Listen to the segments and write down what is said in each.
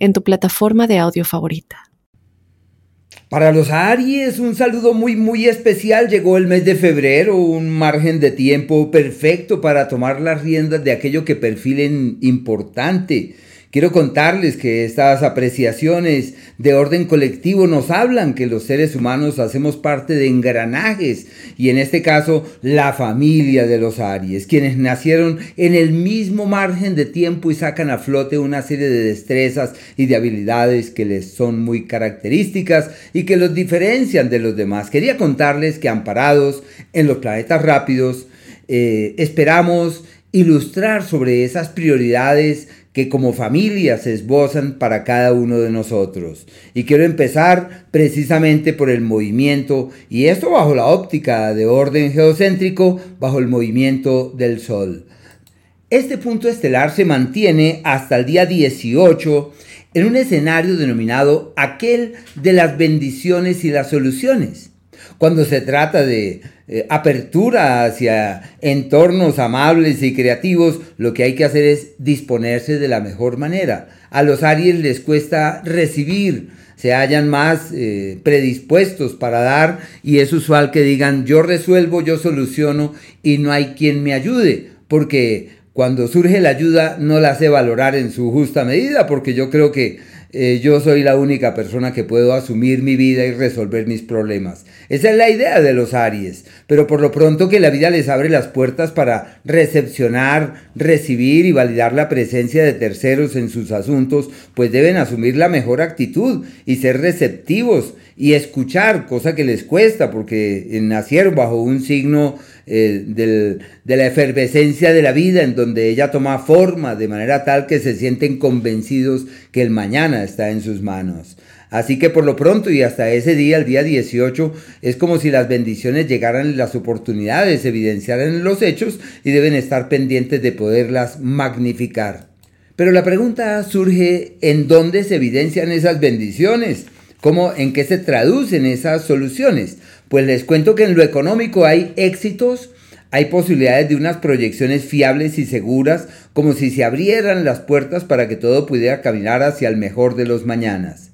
en tu plataforma de audio favorita. Para los Aries, un saludo muy muy especial. Llegó el mes de febrero, un margen de tiempo perfecto para tomar las riendas de aquello que perfilen importante Quiero contarles que estas apreciaciones de orden colectivo nos hablan que los seres humanos hacemos parte de engranajes y en este caso la familia de los Aries, quienes nacieron en el mismo margen de tiempo y sacan a flote una serie de destrezas y de habilidades que les son muy características y que los diferencian de los demás. Quería contarles que amparados en los planetas rápidos, eh, esperamos ilustrar sobre esas prioridades como familia se esbozan para cada uno de nosotros. Y quiero empezar precisamente por el movimiento, y esto bajo la óptica de orden geocéntrico, bajo el movimiento del Sol. Este punto estelar se mantiene hasta el día 18 en un escenario denominado aquel de las bendiciones y las soluciones. Cuando se trata de eh, apertura hacia entornos amables y creativos, lo que hay que hacer es disponerse de la mejor manera. A los Aries les cuesta recibir, se hallan más eh, predispuestos para dar y es usual que digan yo resuelvo, yo soluciono y no hay quien me ayude, porque cuando surge la ayuda no la sé valorar en su justa medida, porque yo creo que eh, yo soy la única persona que puedo asumir mi vida y resolver mis problemas. Esa es la idea de los Aries, pero por lo pronto que la vida les abre las puertas para recepcionar, recibir y validar la presencia de terceros en sus asuntos, pues deben asumir la mejor actitud y ser receptivos y escuchar, cosa que les cuesta porque nacieron bajo un signo eh, de la efervescencia de la vida en donde ella toma forma de manera tal que se sienten convencidos que el mañana está en sus manos. Así que por lo pronto y hasta ese día, el día 18, es como si las bendiciones llegaran las oportunidades, evidenciaran en los hechos y deben estar pendientes de poderlas magnificar. Pero la pregunta surge, ¿en dónde se evidencian esas bendiciones? ¿Cómo, ¿En qué se traducen esas soluciones? Pues les cuento que en lo económico hay éxitos, hay posibilidades de unas proyecciones fiables y seguras, como si se abrieran las puertas para que todo pudiera caminar hacia el mejor de los mañanas.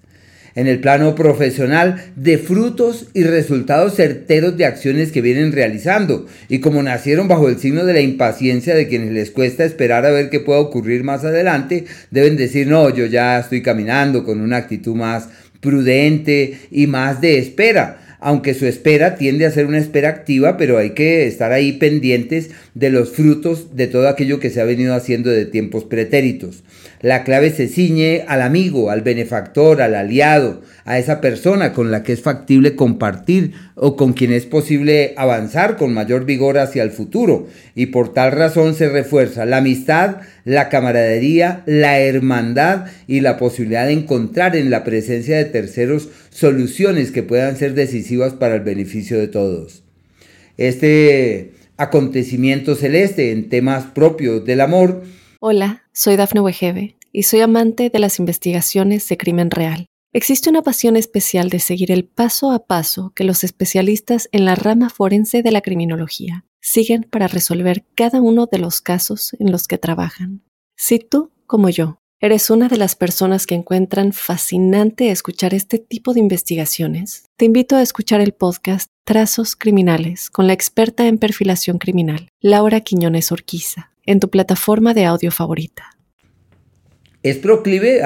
En el plano profesional, de frutos y resultados certeros de acciones que vienen realizando, y como nacieron bajo el signo de la impaciencia de quienes les cuesta esperar a ver qué pueda ocurrir más adelante, deben decir, no, yo ya estoy caminando con una actitud más prudente y más de espera aunque su espera tiende a ser una espera activa, pero hay que estar ahí pendientes de los frutos de todo aquello que se ha venido haciendo de tiempos pretéritos. La clave se ciñe al amigo, al benefactor, al aliado, a esa persona con la que es factible compartir o con quien es posible avanzar con mayor vigor hacia el futuro. Y por tal razón se refuerza la amistad, la camaradería, la hermandad y la posibilidad de encontrar en la presencia de terceros soluciones que puedan ser decisivas para el beneficio de todos. Este acontecimiento celeste en temas propios del amor. Hola, soy Dafne Wegebe y soy amante de las investigaciones de crimen real. Existe una pasión especial de seguir el paso a paso que los especialistas en la rama forense de la criminología siguen para resolver cada uno de los casos en los que trabajan. Si tú, como yo, ¿Eres una de las personas que encuentran fascinante escuchar este tipo de investigaciones? Te invito a escuchar el podcast Trazos Criminales con la experta en perfilación criminal, Laura Quiñones Orquiza, en tu plataforma de audio favorita. Es proclive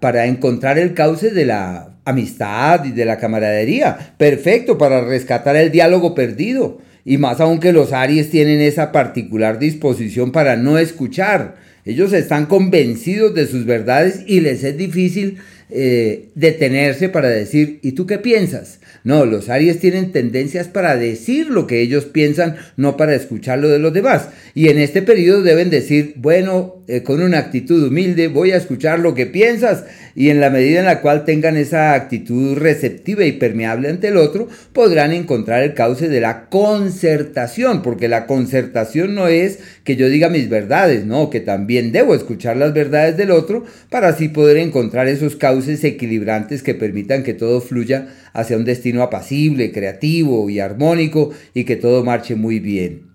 para encontrar el cauce de la amistad y de la camaradería. Perfecto para rescatar el diálogo perdido. Y más aún que los Aries tienen esa particular disposición para no escuchar ellos están convencidos de sus verdades y les es difícil eh, detenerse para decir, ¿y tú qué piensas? No, los Aries tienen tendencias para decir lo que ellos piensan, no para escuchar lo de los demás. Y en este periodo deben decir, bueno, eh, con una actitud humilde, voy a escuchar lo que piensas y en la medida en la cual tengan esa actitud receptiva y permeable ante el otro, podrán encontrar el cauce de la concertación, porque la concertación no es que yo diga mis verdades, no, que también debo escuchar las verdades del otro para así poder encontrar esos cauces equilibrantes que permitan que todo fluya hacia un destino apacible, creativo y armónico y que todo marche muy bien.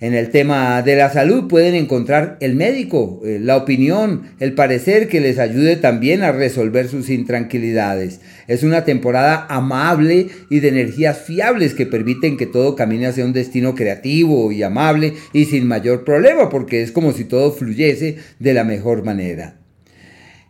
En el tema de la salud pueden encontrar el médico, eh, la opinión, el parecer que les ayude también a resolver sus intranquilidades. Es una temporada amable y de energías fiables que permiten que todo camine hacia un destino creativo y amable y sin mayor problema, porque es como si todo fluyese de la mejor manera.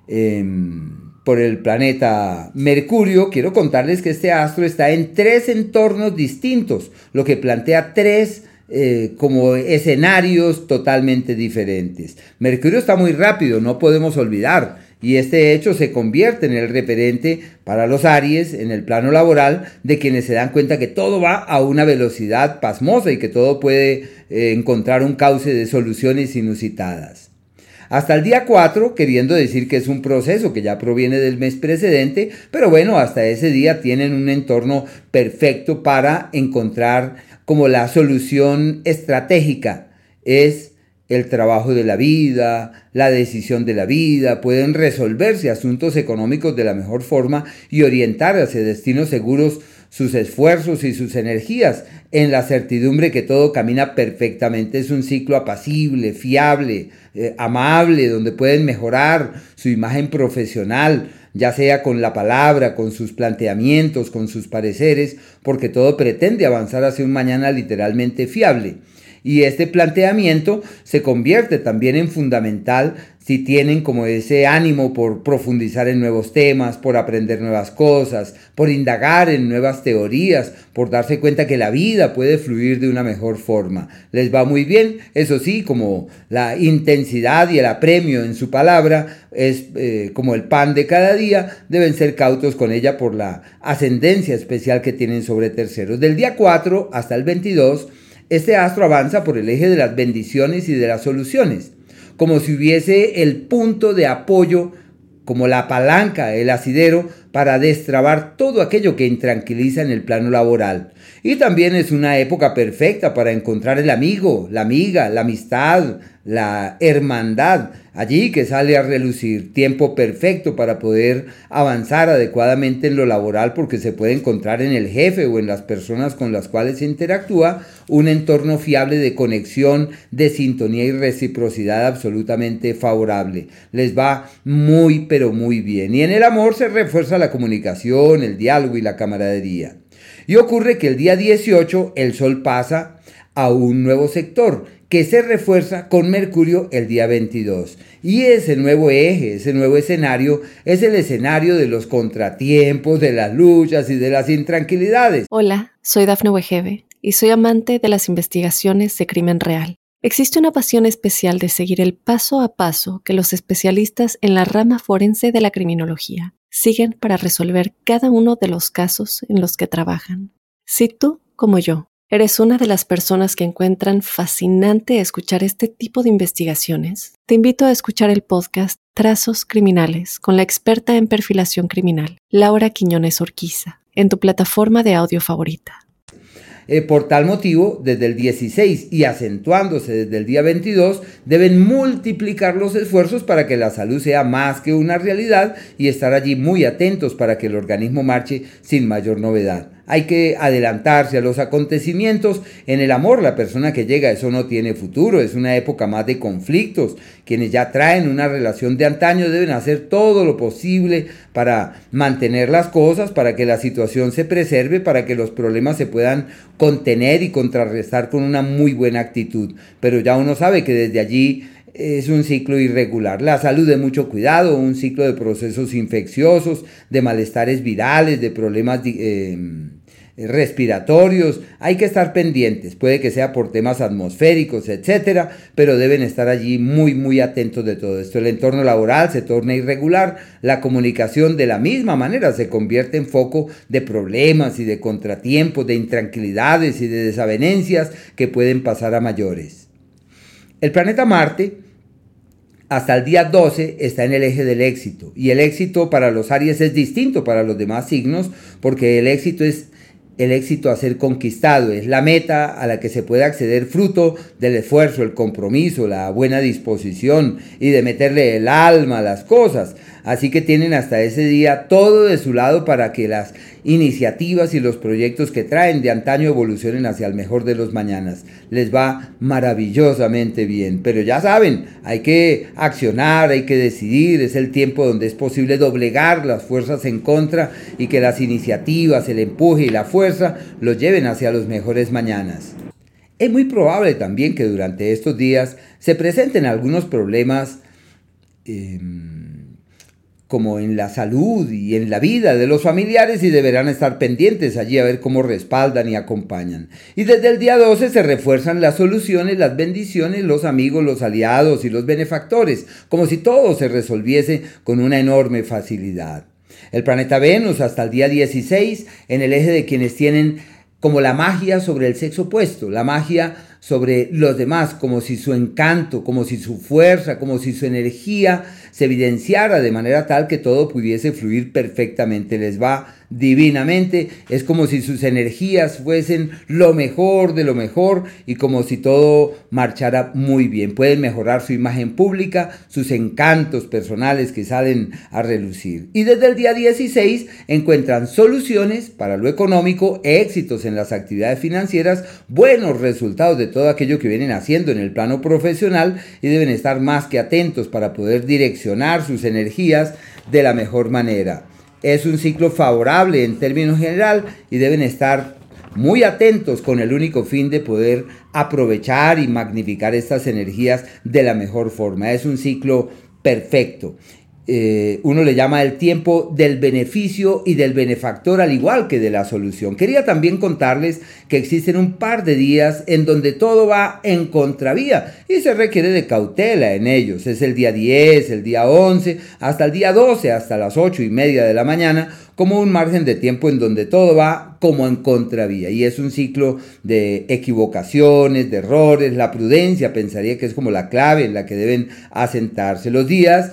Em, por el planeta Mercurio, quiero contarles que este astro está en tres entornos distintos, lo que plantea tres eh, como escenarios totalmente diferentes. Mercurio está muy rápido, no podemos olvidar, y este hecho se convierte en el referente para los Aries en el plano laboral de quienes se dan cuenta que todo va a una velocidad pasmosa y que todo puede eh, encontrar un cauce de soluciones inusitadas. Hasta el día 4, queriendo decir que es un proceso que ya proviene del mes precedente, pero bueno, hasta ese día tienen un entorno perfecto para encontrar como la solución estratégica. Es el trabajo de la vida, la decisión de la vida, pueden resolverse asuntos económicos de la mejor forma y orientar hacia destinos seguros sus esfuerzos y sus energías en la certidumbre que todo camina perfectamente. Es un ciclo apacible, fiable, eh, amable, donde pueden mejorar su imagen profesional, ya sea con la palabra, con sus planteamientos, con sus pareceres, porque todo pretende avanzar hacia un mañana literalmente fiable. Y este planteamiento se convierte también en fundamental si tienen como ese ánimo por profundizar en nuevos temas, por aprender nuevas cosas, por indagar en nuevas teorías, por darse cuenta que la vida puede fluir de una mejor forma. Les va muy bien, eso sí, como la intensidad y el apremio en su palabra es eh, como el pan de cada día, deben ser cautos con ella por la ascendencia especial que tienen sobre terceros. Del día 4 hasta el 22, este astro avanza por el eje de las bendiciones y de las soluciones como si hubiese el punto de apoyo, como la palanca, el asidero, para destrabar todo aquello que intranquiliza en el plano laboral. Y también es una época perfecta para encontrar el amigo, la amiga, la amistad, la hermandad, allí que sale a relucir. Tiempo perfecto para poder avanzar adecuadamente en lo laboral porque se puede encontrar en el jefe o en las personas con las cuales se interactúa un entorno fiable de conexión, de sintonía y reciprocidad absolutamente favorable. Les va muy pero muy bien. Y en el amor se refuerza la comunicación, el diálogo y la camaradería. Y ocurre que el día 18 el sol pasa a un nuevo sector que se refuerza con Mercurio el día 22. Y ese nuevo eje, ese nuevo escenario, es el escenario de los contratiempos, de las luchas y de las intranquilidades. Hola, soy Dafne Wegebe y soy amante de las investigaciones de crimen real. Existe una pasión especial de seguir el paso a paso que los especialistas en la rama forense de la criminología siguen para resolver cada uno de los casos en los que trabajan. Si tú, como yo, ¿Eres una de las personas que encuentran fascinante escuchar este tipo de investigaciones? Te invito a escuchar el podcast Trazos Criminales con la experta en perfilación criminal, Laura Quiñones Orquiza, en tu plataforma de audio favorita. Eh, por tal motivo, desde el 16 y acentuándose desde el día 22, deben multiplicar los esfuerzos para que la salud sea más que una realidad y estar allí muy atentos para que el organismo marche sin mayor novedad. Hay que adelantarse a los acontecimientos. En el amor, la persona que llega, eso no tiene futuro, es una época más de conflictos. Quienes ya traen una relación de antaño deben hacer todo lo posible para mantener las cosas, para que la situación se preserve, para que los problemas se puedan contener y contrarrestar con una muy buena actitud. Pero ya uno sabe que desde allí es un ciclo irregular. La salud de mucho cuidado, un ciclo de procesos infecciosos, de malestares virales, de problemas eh, respiratorios. Hay que estar pendientes. Puede que sea por temas atmosféricos, etcétera, pero deben estar allí muy, muy atentos de todo esto. El entorno laboral se torna irregular. La comunicación de la misma manera se convierte en foco de problemas y de contratiempos, de intranquilidades y de desavenencias que pueden pasar a mayores. El planeta Marte hasta el día 12 está en el eje del éxito. Y el éxito para los Aries es distinto para los demás signos porque el éxito es el éxito a ser conquistado, es la meta a la que se puede acceder fruto del esfuerzo, el compromiso, la buena disposición y de meterle el alma a las cosas. Así que tienen hasta ese día todo de su lado para que las iniciativas y los proyectos que traen de antaño evolucionen hacia el mejor de los mañanas. Les va maravillosamente bien. Pero ya saben, hay que accionar, hay que decidir. Es el tiempo donde es posible doblegar las fuerzas en contra y que las iniciativas, el empuje y la fuerza los lleven hacia los mejores mañanas. Es muy probable también que durante estos días se presenten algunos problemas. Em, como en la salud y en la vida de los familiares y deberán estar pendientes allí a ver cómo respaldan y acompañan. Y desde el día 12 se refuerzan las soluciones, las bendiciones, los amigos, los aliados y los benefactores, como si todo se resolviese con una enorme facilidad. El planeta Venus hasta el día 16 en el eje de quienes tienen como la magia sobre el sexo opuesto, la magia sobre los demás, como si su encanto, como si su fuerza, como si su energía se evidenciara de manera tal que todo pudiese fluir perfectamente. Les va divinamente, es como si sus energías fuesen lo mejor de lo mejor y como si todo marchara muy bien. Pueden mejorar su imagen pública, sus encantos personales que salen a relucir. Y desde el día 16 encuentran soluciones para lo económico, éxitos en las actividades financieras, buenos resultados de todo aquello que vienen haciendo en el plano profesional y deben estar más que atentos para poder direccionar sus energías de la mejor manera es un ciclo favorable en términos general y deben estar muy atentos con el único fin de poder aprovechar y magnificar estas energías de la mejor forma. Es un ciclo perfecto. Eh, uno le llama el tiempo del beneficio y del benefactor al igual que de la solución. Quería también contarles que existen un par de días en donde todo va en contravía y se requiere de cautela en ellos. Es el día 10, el día 11, hasta el día 12, hasta las 8 y media de la mañana, como un margen de tiempo en donde todo va como en contravía. Y es un ciclo de equivocaciones, de errores, la prudencia pensaría que es como la clave en la que deben asentarse los días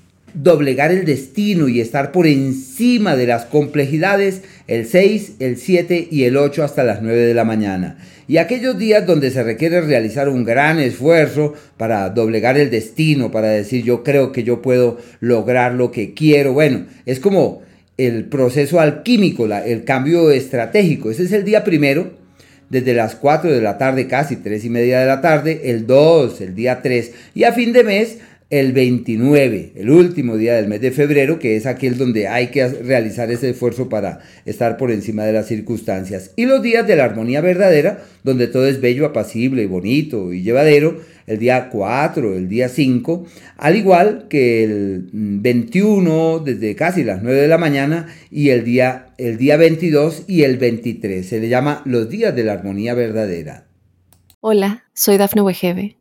doblegar el destino y estar por encima de las complejidades el 6, el 7 y el 8 hasta las 9 de la mañana. Y aquellos días donde se requiere realizar un gran esfuerzo para doblegar el destino, para decir yo creo que yo puedo lograr lo que quiero. Bueno, es como el proceso alquímico, el cambio estratégico. Ese es el día primero, desde las 4 de la tarde, casi 3 y media de la tarde, el 2, el día 3, y a fin de mes el 29, el último día del mes de febrero, que es aquel donde hay que realizar ese esfuerzo para estar por encima de las circunstancias. Y los días de la armonía verdadera, donde todo es bello, apacible, bonito y llevadero, el día 4, el día 5, al igual que el 21 desde casi las 9 de la mañana y el día, el día 22 y el 23. Se le llama los días de la armonía verdadera. Hola, soy Dafne Wegebe